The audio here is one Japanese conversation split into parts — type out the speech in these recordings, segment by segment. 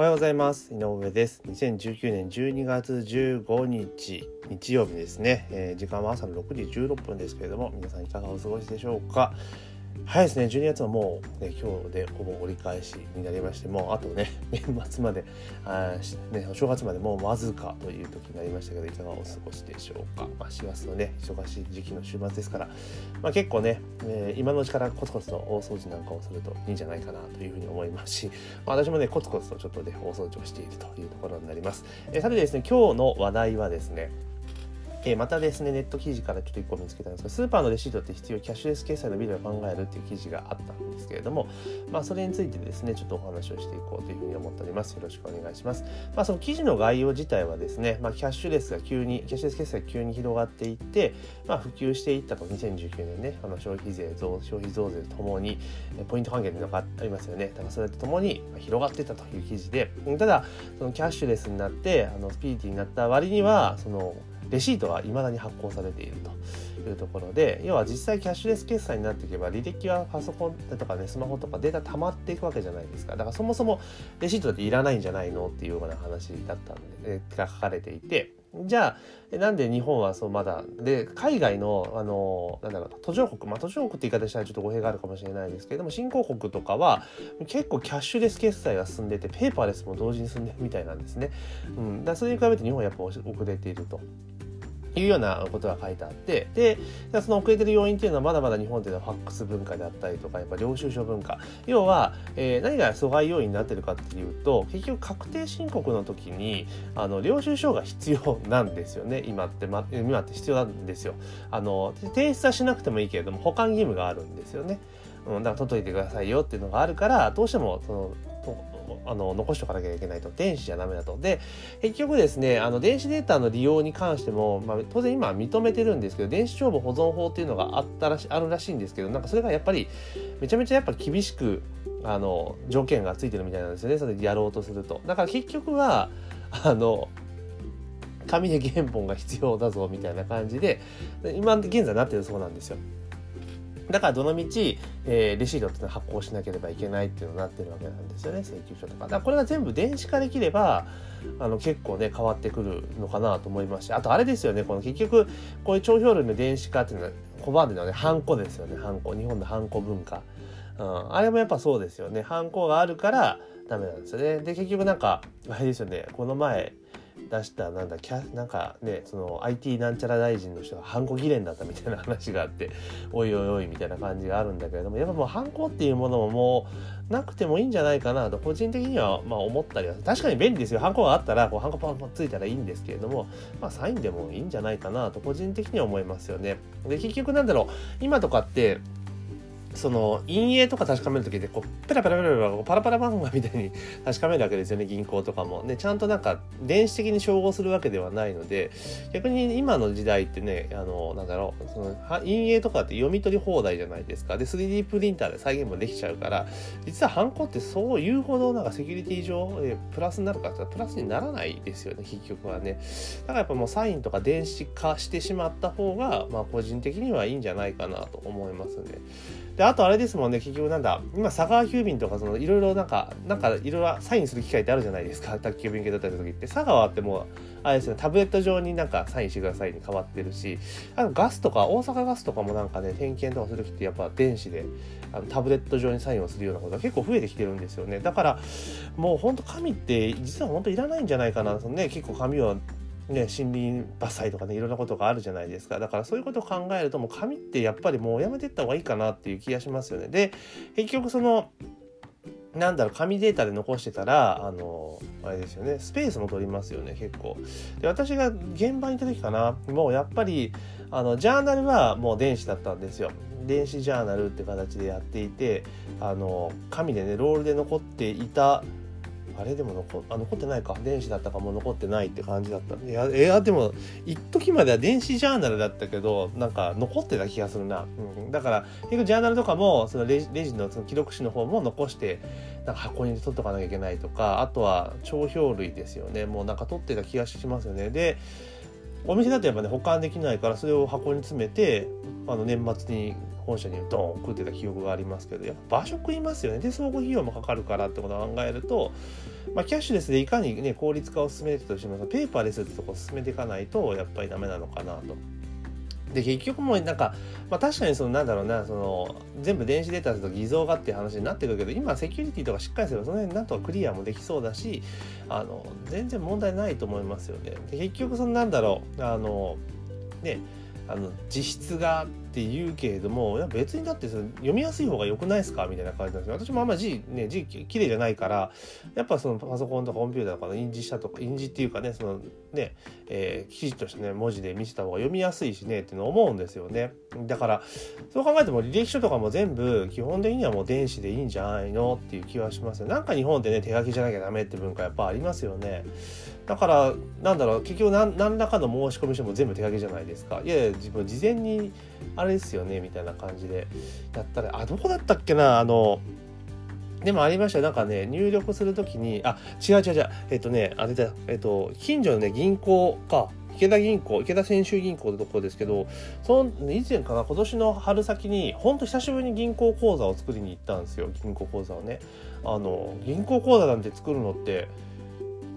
おはようございます。井上です。2019年12月15日日曜日ですね、えー、時間は朝の6時16分ですけれども皆さんいかがお過ごしでしょうか？早いですね。12月はもう、ね、今日でほぼ折り返しになりましてもうあとね 年末まであ、ね、お正月までもうわずかという時になりましたけどいかがお過ごしでしょうか、まあ、4月のね忙しい時期の週末ですから、まあ、結構ね、えー、今のうちからコツコツと大掃除なんかをするといいんじゃないかなというふうに思いますし、まあ、私もねコツコツとちょっとね大掃除をしているというところになります、えー、さてですね今日の話題はですねえ、またですね、ネット記事からちょっと1個見つけたんですが、スーパーのレシートって必要、キャッシュレス決済のビデオを考えるっていう記事があったんですけれども、まあ、それについてですね、ちょっとお話をしていこうというふうに思っております。よろしくお願いします。まあ、その記事の概要自体はですね、まあ、キャッシュレスが急に、キャッシュレス決済が急に広がっていって、まあ、普及していったと、2019年ね、あの消費税増、消費増税とともに、ポイント還元というのがありますよね。だからそれとともに広がってたという記事で、ただ、そのキャッシュレスになって、あのスピーディーになった割には、その、レシートは未だに発行されているというところで要は実際キャッシュレス決済になっていけば履歴はパソコンとかねスマホとかデータ溜まっていくわけじゃないですか。だからそもそもレシートっていらないんじゃないの？っていうような話だったんで、が書かれていてじゃあなんで日本はそうまだで海外のあのなんだろう途上国まあ途上国って言い方したらちょっと語弊があるかもしれないですけれども新興国とかは結構キャッシュレス決済が進んでてペーパーレスも同時に進んでるみたいなんですね。うん、だそれに比べて日本はやっぱ遅れていると。いうようなことが書いてあってでその遅れてる要因っていうのはまだまだ日本っていうのはファックス文化であったりとかやっぱ領収書文化。要は、えー、何が阻害要因になってるかっていうと結局確定申告の時にあの領収書が必要なんですよね。今って、ま、今って必要なんですよ。あの提出はしなくてもいいけれども保管義務があるんですよね、うん、だから取っといてくださいよっていうのがあるからどうしてもそのあの残しておかなきゃいけないと。電子じゃダメだと。で結局ですねあの電子データの利用に関しても、まあ、当然今は認めてるんですけど電子帳簿保存法っていうのがあったらしあるらしいんですけどなんかそれがやっぱりめちゃめちゃやっぱ厳しくあの条件がついてるみたいなんですよね。それでやろうとすると。だから結局はあの紙で原本が必要だぞみたいな感じで今現在なってるそうなんですよ。だからどのみち、えー、レシートっていうのは発行しなければいけないっていうのになってるわけなんですよね請求書とか。だからこれが全部電子化できればあの結構ね変わってくるのかなと思いますしあとあれですよねこの結局こういう帳票類の電子化っていうのは拒んでるのはねハンコですよねハンコ日本のハンコ文化。うん、あれもやっぱそうですよねハンコがあるからダメなんですよね。で結局なんかあれですよねこの前出したなんだキャなんかねその IT なんちゃら大臣の人がハンコ議連だったみたいな話があって おいおいおいみたいな感じがあるんだけれどもやっぱもうハンコっていうものももうなくてもいいんじゃないかなと個人的にはまあ思ったりは確かに便利ですよハンコがあったらこうハンコパンパンついたらいいんですけれどもまあサインでもいいんじゃないかなと個人的には思いますよね。で結局なんだろう今とかってその陰影とか確かめる時でこうペラペラペラペラパラパラ漫画みたいに 確かめるわけですよね銀行とかも。ねちゃんとなんか電子的に照合するわけではないので逆に今の時代ってねあのなんだろうその陰影とかって読み取り放題じゃないですかで 3D プリンターで再現もできちゃうから実はハンコってそういうほどなんかセキュリティ上えプラスになるかってプラスにならないですよね結局はね。だからやっぱもうサインとか電子化してしまった方がまあ個人的にはいいんじゃないかなと思いますね。で、あとあれですもんね、結局なんだ、今、佐川急便とか、その、いろいろなんか、なんか、いろいろサインする機会ってあるじゃないですか、宅急便系だった時って。佐川ってもう、あれですね、タブレット上になんかサインしてくださいに変わってるし、あとガスとか、大阪ガスとかもなんかね、点検とかする時ってやっぱ電子で、あのタブレット上にサインをするようなことが結構増えてきてるんですよね。だから、もう本当紙って実は本当いらないんじゃないかな、そのね、結構紙をね、森林伐採とかねいろんなことがあるじゃないですかだからそういうことを考えるともう紙ってやっぱりもうやめてった方がいいかなっていう気がしますよね。で結局そのなんだろう紙データで残してたらあのあれですよねスペースも取りますよね結構。で私が現場にいた時かなもうやっぱりあのジャーナルはもう電子だったんですよ。電子ジャーナルって形でやっていてあの紙でねロールで残っていたあれでも残あ残ってないか。電子だったかも残ってないって感じだった。いやいやでも一時までは電子ジャーナルだったけどなんか残ってた気がするな、うん、だから結局ジャーナルとかもそのレジレジのその記録紙の方も残してなんか箱に取っとかなきゃいけないとかあとは帳票類ですよね。もうなんか取ってた気がしますよね。でお店だとやっぱね保管できないからそれを箱に詰めてあの年末に本社にドーン食ってた記憶がありますけどやっぱ場所食いますよねで相互費用もかかるからってことを考えると、まあ、キャッシュレスでいかにね効率化を進めてたとしてもペーパーレスってとこを進めていかないとやっぱりダメなのかなと。で結局もうなんか、まあ、確かにそのなんだろうなその全部電子データだと偽造がっていう話になってくるけど今セキュリティとかしっかりすればその辺なんとかクリアもできそうだしあの全然問題ないと思いますよね。で結局そのなんだろうあのねあの実質がって言うけれどもいや別にだって読みやすい方が良くないですか？みたいな感じなんですよ。私もあんま字ね字綺麗じゃないからやっぱそのパソコンとかコンピューターとかの印字したとか印字っていうかねそのね、えー、きちっとしたね文字で見せた方が読みやすいしねっていうの思うんですよね。だからそう考えても履歴書とかも全部基本的にはもう電子でいいんじゃないの？っていう気はしますよ。なんか日本ってね手書きじゃなきゃダメって文化やっぱありますよね。だからなんだろう結局何何らかの申し込み書も全部手書きじゃないですかいやいや自分事前にあれですよねみたいな感じでやったらあどこだったっけなあのでもありました。なんかね、入力するときに、あ、違う違う違う。えっとね、あれだ、えっと、近所のね、銀行か、池田銀行、池田泉州銀行のところですけど、その以前かな、今年の春先に、ほんと久しぶりに銀行口座を作りに行ったんですよ、銀行口座をね。あの、銀行口座なんて作るのって、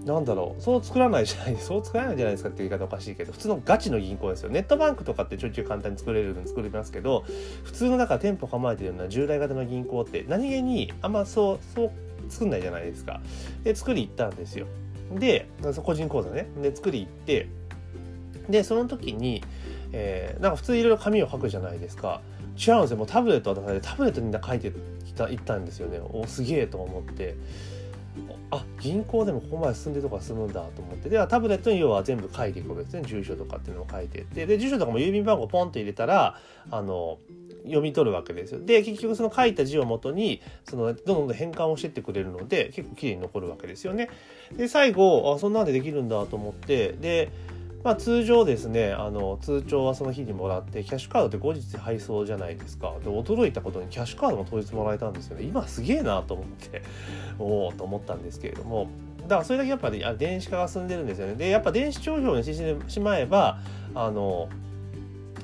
なんだろう。そう作らないじゃない そう作らないじゃないですかって言い方おかしいけど普通のガチの銀行ですよ。ネットバンクとかってちょいちょい簡単に作れるの作れますけど普通のだから店舗構えてるような従来型の銀行って何気にあんまそうそう作んないじゃないですか。で作り行ったんですよ。で個人口座ね。で作り行ってでその時に、えー、なんか普通いろいろ紙を書くじゃないですか。違うんですよ。もうタブレット渡されてタブレットに書いてきた行ったんですよね。おすげえと思って。あ銀行でもここまで進んでるとこが進むんだと思って。ではタブレットに要は全部書いていくわけですね住所とかっていうのを書いてって。で住所とかも郵便番号ポンと入れたらあの読み取るわけですよ。で結局その書いた字をもとにそのどんどん変換をしてってくれるので結構きれいに残るわけですよね。で最後あそんなんでできるんだと思って。でまあ、通常ですねあの通帳はその日にもらってキャッシュカードって後日配送じゃないですか。で驚いたことにキャッシュカードも当日もらえたんですよね。今すげえなと思っておおと思ったんですけれども。だからそれだけやっぱり電子化が進んでるんですよね。でやっぱ電子帳票にしてしまえばあの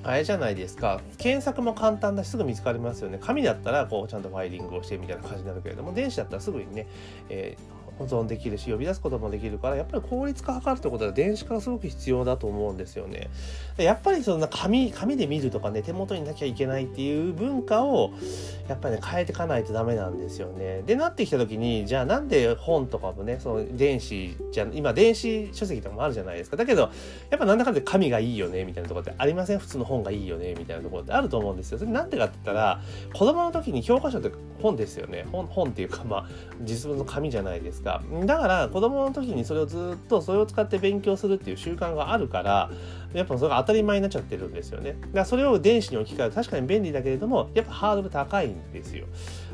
あれじゃないですか。検索も簡単だしすぐ見つかりますよね。紙だったらこうちゃんとファイリングをしてみたいな感じになるけれども電子だったらすぐにね、えー保存できるし呼び出すこともできるからやっぱり効率化図るってことは電子化がすごく必要だと思うんですよね。やっぱりそんな紙紙で見るとかね手元になきゃいけないっていう文化をやっぱりね変えていかないとダメなんですよね。でなってきた時にじゃあなんで本とかもねその電子じゃ今電子書籍とかもあるじゃないですか。だけどやっぱなんだかんだ紙がいいよねみたいなところってありません？普通の本がいいよねみたいなところってあると思うんですよ。それなんでかって言ったら子供の時に教科書って本ですよね。本本っていうかまあ実物の紙じゃないですか。だから子供の時にそれをずっとそれを使って勉強するっていう習慣があるからやっぱそれが当たり前になっちゃってるんですよね。だからそれを電子に置き換える確かに便利だけれどもやっぱハードル高いんですよ。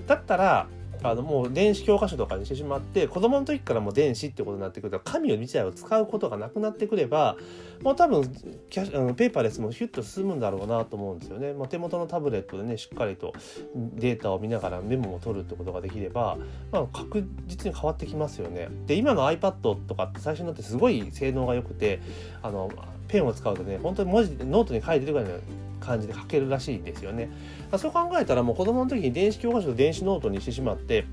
だったらあのもう電子教科書とかにしてしまって子供の時からもう電子ってことになってくると紙を自体を使うことがなくなってくればもう多分キャあのペーパーレスもヒュッと進むんだろうなと思うんですよね。まあ、手元のタブレットでねしっかりとデータを見ながらメモを取るってことができれば、まあ、確実に変わってきますよね。で今の iPad とかって最初になってすごい性能が良くてあのペンを使うとね本当に文字ノートに書いてるぐらいの感じで書けるらしいんですよね。そう考えたらもう子供の時に電子教科書と電子ノートにしてしまって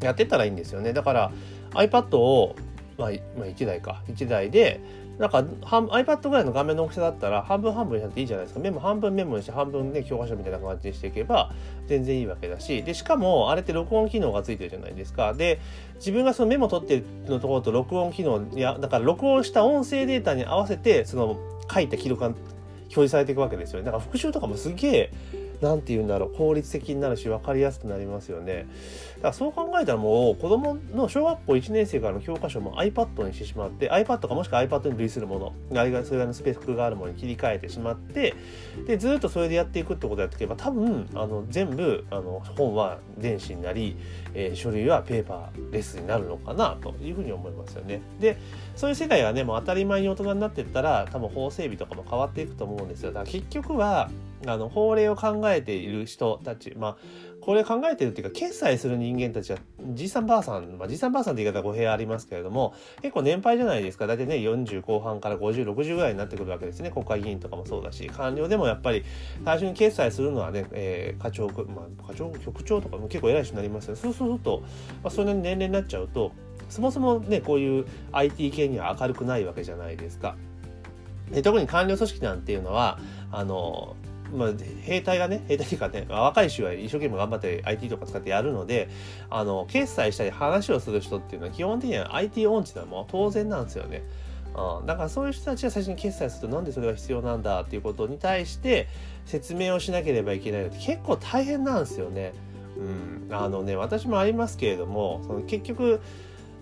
やってたらいいんですよね。だから iPad を、まあ、まあ、1台か1台でなんか iPad ぐらいの画面の大きさだったら半分半分にしなっていいじゃないですか。メモ半分メモにして半分ね教科書みたいな感じにしていけば全然いいわけだし。でしかもあれって録音機能がついてるじゃないですか。で自分がそのメモ取ってるのところと録音機能いやだから録音した音声データに合わせてその書いた記録が表示されていくわけですよね。だから復習とかもすげえ何て言うんだろう効率的になるし分かりやすくなりますよね。だからそう考えたらもう子供の小学校1年生からの教科書も iPad にしてしまって iPad かもしくは iPad に類するものあれがそれのスペックがあるものに切り替えてしまってでずっとそれでやっていくってことをやっていけば多分あの全部あの本は電子になり、えー、書類はペーパーレスになるのかなというふうに思いますよね。でそういう世界がねもう当たり前に大人になっていったら多分法整備とかも変わっていくと思うんですよ。だから結局はあの法令を考えている人たちまあこれ考えてるっていうか決済する人間たちはじいさんばあさん、まあ、じいさんばあさんって言い方語弊ありますけれども結構年配じゃないですか大体ね40後半から5060ぐらいになってくるわけですね国会議員とかもそうだし官僚でもやっぱり最初に決済するのはね、えー、課長、まあ、課長局長とかも結構偉い人になりますよねそうすると、まあ、それなりに年齢になっちゃうとそもそもねこういう IT 系には明るくないわけじゃないですか。で特に官僚組織なんていうのはあのまあ、兵隊がね、兵隊というかね、若い衆は一生懸命頑張って IT とか使ってやるので、あの、決済したり話をする人っていうのは基本的には IT 音痴なのも当然なんですよね。うん、だからそういう人たちは最初に決済するとなんでそれが必要なんだっていうことに対して説明をしなければいけないのって結構大変なんですよね。うん、あのね私もありますけれどもその結局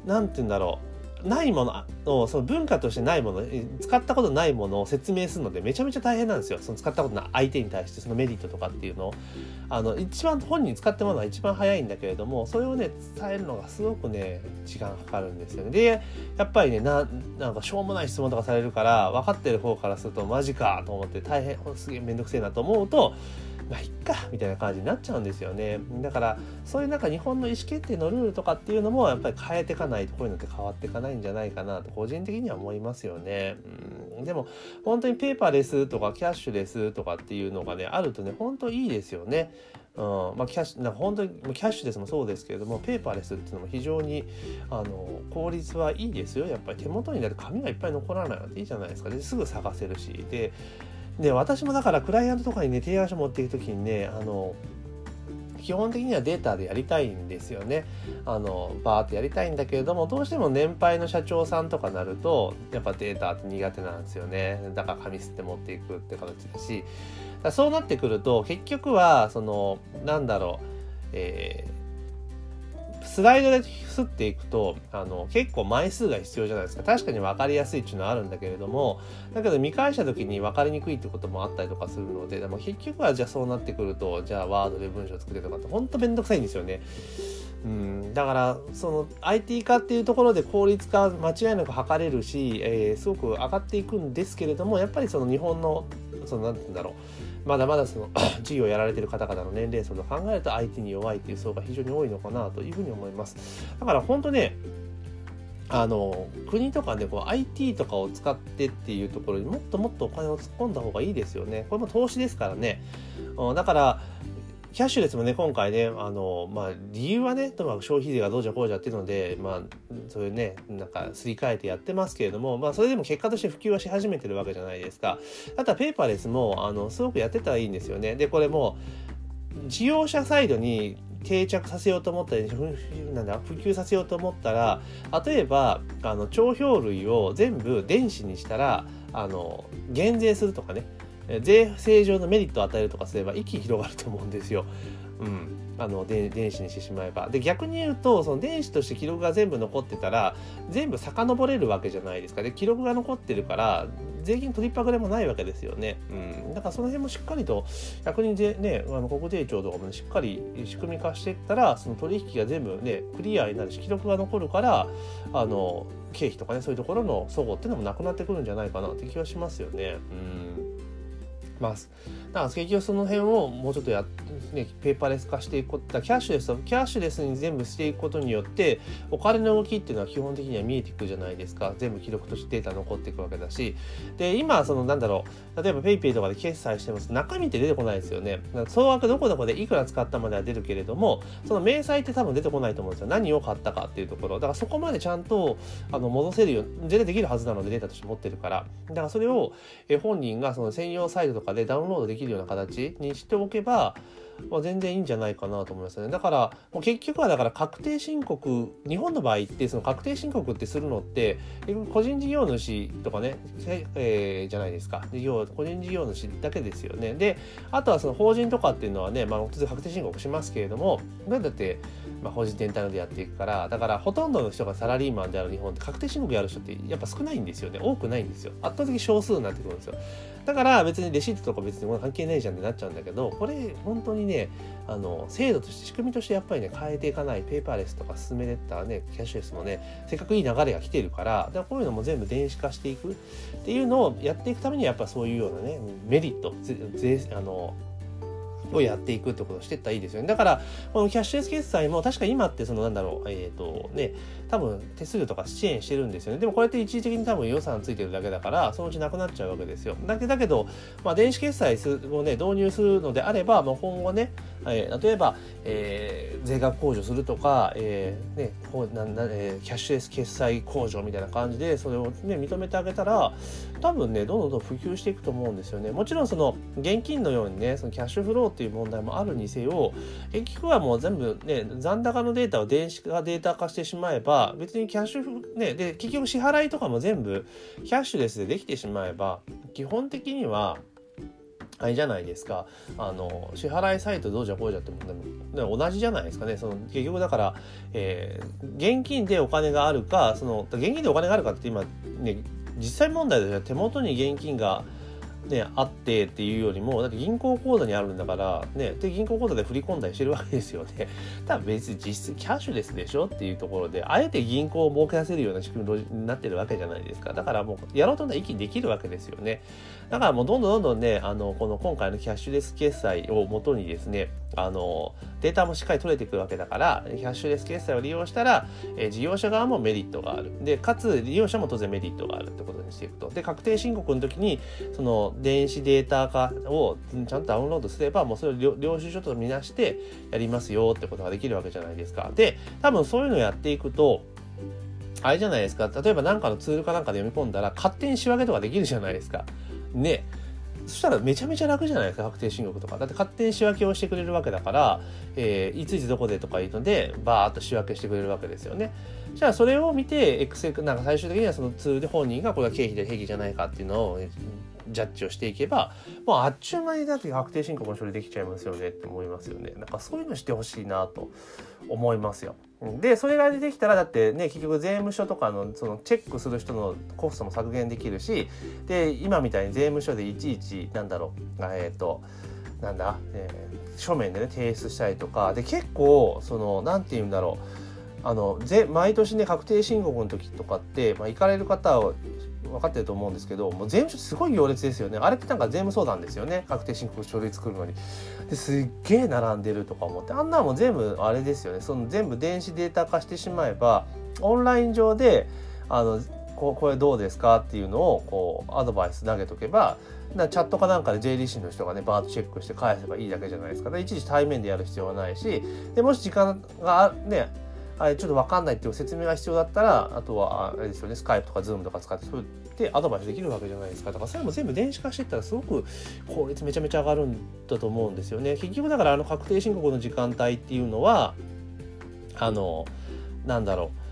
何て言うんだろうないものをその文化としてないもの使ったことないものを説明するのでめちゃめちゃ大変なんですよ。その使ったことない相手に対してそのメリットとかっていうのを。あの一番本人使ってもらうのは一番早いんだけれどもそれをね伝えるのがすごくね時間かかるんですよね。でやっぱりねななんかしょうもない質問とかされるから分かってる方からするとマジかと思って大変すげえ面倒くせえなと思うとまあいっかみたいな感じになっちゃうんですよね。だからそういうなんか日本の意思決定のルールとかっていうのもやっぱり変えていかないとこういうのって変わっていかないんじゃないかなと個人的には思いますよね、うん、でも本当にペーパーレスとかキャッシュレスとかっていうのがねあるとね本当いいですよね。うん。まあ、キャッシュなんか本当にキャッシュレスもそうですけれどもペーパーレスっていうのも非常にあの効率はいいですよ。やっぱり手元になる紙がいっぱい残らないのでいいじゃないですか。ですぐ探せるし。でで私もだからクライアントとかにね提案書持っていく時にねあの基本的にはデータでやりたいんですよね。あのバーってやりたいんだけれどもどうしても年配の社長さんとかなるとやっぱデータって苦手なんですよね。だから紙吸って持っていくって形だしそうなってくると結局はそのなんだろう、えースライドで吸っていくとあの結構枚数が必要じゃないですか。確かに分かりやすいっていうのはあるんだけれどもだけど見返した時に分かりにくいってこともあったりとかするのででも結局はじゃあそうなってくるとじゃあワードで文章作れとかってほんとめんどくさいんですよね。うん、だからその IT 化っていうところで効率化間違いなく図れるし、えー、すごく上がっていくんですけれどもやっぱりその日本のその何て言うんだろう。まだまだその 事業をやられてる方々の年齢層と考えると IT に弱いっていう層が非常に多いのかなというふうに思います。だから本当ねあの国とかねこう IT とかを使ってっていうところにもっともっとお金を突っ込んだ方がいいですよね。これも投資ですからね。だからキャッシュレスもね、今回ね、あの、まあ、理由はね、とま消費税がどうじゃこうじゃっていうので、まあ、そういうね、なんか、すり替えてやってますけれども、まあ、それでも結果として普及はし始めてるわけじゃないですか。あとはペーパーレスも、あの、すごくやってたらいいんですよね。で、これも、事業者サイドに定着させようと思ったりなんだ普及させようと思ったら例えばあの帳票類を全部電子にしたらあの減税するとかね税制上のメリットを与えるとかすれば一気に広がると思うんですよ。うん、あの電子にしてしまえば。で逆に言うとその電子として記録が全部残ってたら全部遡れるわけじゃないですか。で記録が残ってるから税金取りっぱぐれもないわけですよね、うん、だからその辺もしっかりと逆にねあの国税庁とかも、しっかり仕組み化していったらその取引が全部ねクリアになるし記録が残るからあの経費とかねそういうところの齟齬っていうのもなくなってくるんじゃないかなって気はしますよね。うん。ます。だから結局その辺をもうちょっとやね、ペーパーレス化していくことキャッシュレスキャッシュレスに全部していくことによってお金の動きっていうのは基本的には見えていくじゃないですか。全部記録としてデータ残っていくわけだし。で今そのなんだろう例えば PayPay とかで決済してます。中身って出てこないですよね。総額どこどこでいくら使ったまでは出るけれどもその明細って多分出てこないと思うんですよ。何を買ったかっていうところ。だからそこまでちゃんとあの戻せるよ全然できるはずなのでデータとして持ってるから。だからそれを本人がその専用サイトとかでダウンロードでききるような形にしておけばまあ、全然いいんじゃないかなと思いますね。だから、もう結局はだから確定申告、日本の場合ってその確定申告ってするのって、個人事業主とかね、えー、じゃないですか。事業、個人事業主だけですよね。で、あとはその法人とかっていうのはね、まあ、当然確定申告しますけれども、だって、まあ、法人全体でやっていくから、だからほとんどの人がサラリーマンである日本って確定申告やる人ってやっぱ少ないんですよね。多くないんですよ。圧倒的少数になってくるんですよ。だから別にレシートとか別に関係ないじゃんってなっちゃうんだけどこれ本当にねあの制度として仕組みとしてやっぱりね変えていかないペーパーレスとか進めれたねキャッシュレスもねせっかくいい流れが来てるからだからこういうのも全部電子化していくっていうのをやっていくためにはやっぱそういうようなねメリットぜあのをやっていくってことをしていったらいいですよね。だから、このキャッシュレス決済も確か今ってそのなんだろう、えっ、ー、とね、多分手数料とか支援してるんですよね。でもこれって一時的に多分予算ついてるだけだから、そのうちなくなっちゃうわけですよ。だけだけど、まあ、電子決済をね、導入するのであれば、まあ、今後ね、えー、例えば、えー、税額控除するとか、えーねこうななえー、キャッシュレス決済控除みたいな感じでそれを、ね、認めてあげたら多分ねどんどんどん普及していくと思うんですよね。もちろんその現金のようにねそのキャッシュフローっていう問題もあるにせよ結局はもう全部ね残高のデータを電子化データ化してしまえば別にキャッシュねで結局支払いとかも全部キャッシュレスでできてしまえば基本的にはあれじゃないですか。あの支払いサイトどうじゃこうじゃってもでも同じじゃないですかね。その結局だから、えー、現金でお金があるかその現金でお金があるかって今ね実際問題では手元に現金がね、あってっていうよりもだって銀行口座にあるんだからねで銀行口座で振り込んだりしてるわけですよね。ただ別に実質キャッシュレスでしょ？っていうところであえて銀行を儲けさせるような仕組みになってるわけじゃないですか。だからもうやろうとなら息できるわけですよね。だからもうどんどんどんどんねあのこの今回のキャッシュレス決済をもとにですねあのデータもしっかり取れていくわけだからキャッシュレス決済を利用したら、え事業者側もメリットがある。でかつ利用者も当然メリットがあるってことにしていくと。で確定申告の時にその電子データ化をちゃんとダウンロードすればもうそれを領収書とみなしてやりますよってことができるわけじゃないですか。で多分そういうのをやっていくとあれじゃないですか。例えば何かのツールかなんかで読み込んだら勝手に仕分けとかできるじゃないですか。ねそしたらめちゃめちゃ楽じゃないですか確定申告とか。だって勝手に仕分けをしてくれるわけだから、えー、いついつどこでとかいうのでバーッと仕分けしてくれるわけですよね。じゃあそれを見てエクセルなんか最終的にはそのツールで本人がこれは経費で経費じゃないかっていうのをジャッジをしていけばもうあっちゅう間にだって確定申告の処理できちゃいますよねって思いますよね。なんかそういうのしてほしいなと思いますよ。でそれが出てきたらだってね結局税務署とかのそのチェックする人のコストも削減できるしで今みたいに税務署でいちいちなんだろうえっ、ー、となんだ、えー、書面でね提出したりとかで結構その何て言うんだろうあのぜ毎年ね確定申告の時とかって、まあ、行かれる方を分かってると思うんですけどもう税務署すごい行列ですよね。あれってなんか税務相談ですよね。確定申告書類作るのに。ですっげえ並んでるとか思って。あんなも全部あれですよね。その全部電子データ化してしまえばオンライン上であのここれどうですかっていうのをこうアドバイス投げとけばなチャットかなんかで JDC の人がねバーッとチェックして返せばいいだけじゃないですか、いちいち対面でやる必要はないしでもし時間がねあちょっと分かんないっていう説明が必要だったらあとはあれですよねスカイプとかズームとか使ってそうやってアドバイスできるわけじゃないですか。だからそれも全部電子化していったらすごく効率めちゃめちゃ上がるんだと思うんですよね。結局だからあの確定申告の時間帯っていうのはあのなんだろう。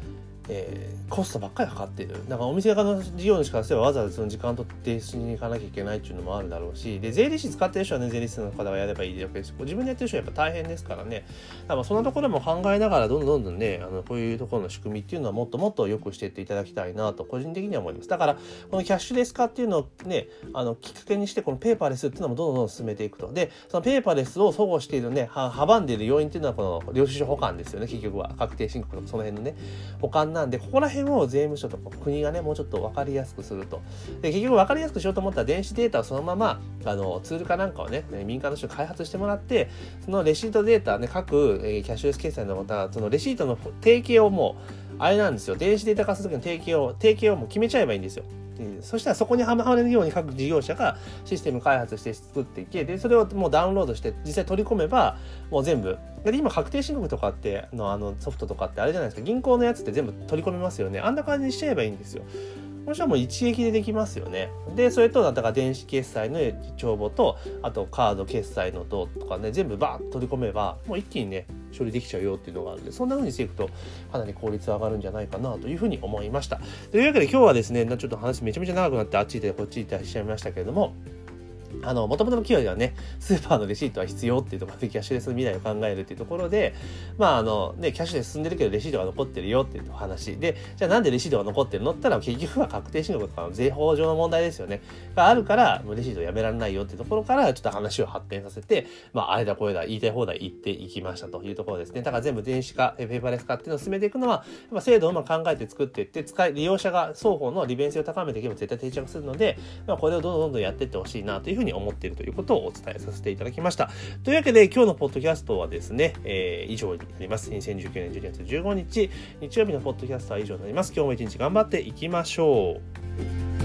えー、コストばっかりかかってる。だからお店側の事業主からすればわざわざその時間取ってしに行かなきゃいけないっていうのもあるだろうし。で税理士使ってる人はね税理士の方がやればいいわけです自分でやってる人はやっぱ大変ですからね。だからそんなところも考えながらどんどんどんどんねあのこういうところの仕組みっていうのはもっともっと良くしていっていただきたいなと個人的には思いますだからこのキャッシュレス化っていうのをねあのきっかけにしてこのペーパーレスっていうのもどんどんどん進めていくと。でそのペーパーレスを保護しているね阻んでいる要因っていうのはこの領収書保管ですよね結局は。確定申告とかその辺のね保管なんでここら辺を税務署とか国がねもうちょっと分かりやすくすると。で結局分かりやすくしようと思ったら電子データをそのままあのツールかなんかをね民間の人に開発してもらってそのレシートデータね各、えキャッシュレス決済のまたそのレシートの提携をもうあれなんですよ。電子データ化するときの提携を提携をもう決めちゃえばいいんですよ。そしたらそこにはまれるように各事業者がシステム開発して作っていけでそれをもうダウンロードして実際取り込めばもう全部。で今確定申告とかってのあのソフトとかってあれじゃないですか。銀行のやつって全部取り込めますよね。あんな感じにしちゃえばいいんですよ。これはもう一撃でできますよね。で、それと、だから電子決済の帳簿と、あとカード決済のととかね、全部バーッと取り込めば、もう一気にね、処理できちゃうよっていうのがあるんで、そんな風にしていくと、かなり効率上がるんじゃないかなというふうに思いました。というわけで今日はですね、ちょっと話めちゃめちゃ長くなって、あっち行ったりこっち行ったりしちゃいましたけれども、あの、もともとの企業ではね、スーパーのレシートは必要っていうところでキャッシュレスの未来を考えるっていうところで、まああの、ね、キャッシュレス進んでるけどレシートが残ってるよっていう話で、じゃあなんでレシートが残ってるのったら結局は確定申告とかの税法上の問題ですよね。があるから、レシートやめられないよっていうところからちょっと話を発展させて、まああれだこれだ言いたい放題言っていきましたというところですね。だから全部電子化、ペーパーレス化っていうのを進めていくのは、やっ制度をうまく考えて作っていって、使い、利用者が双方の利便性を高めていけば絶対定着するので、まあこれをどんどんどんどんやっていってほしいなというふうに思っているということををお伝えさせていただきました。というわけで今日のポッドキャストはですね、えー、以上になります。2019年12月15日、日曜日のポッドキャストは以上になります。今日も一日頑張っていきましょう。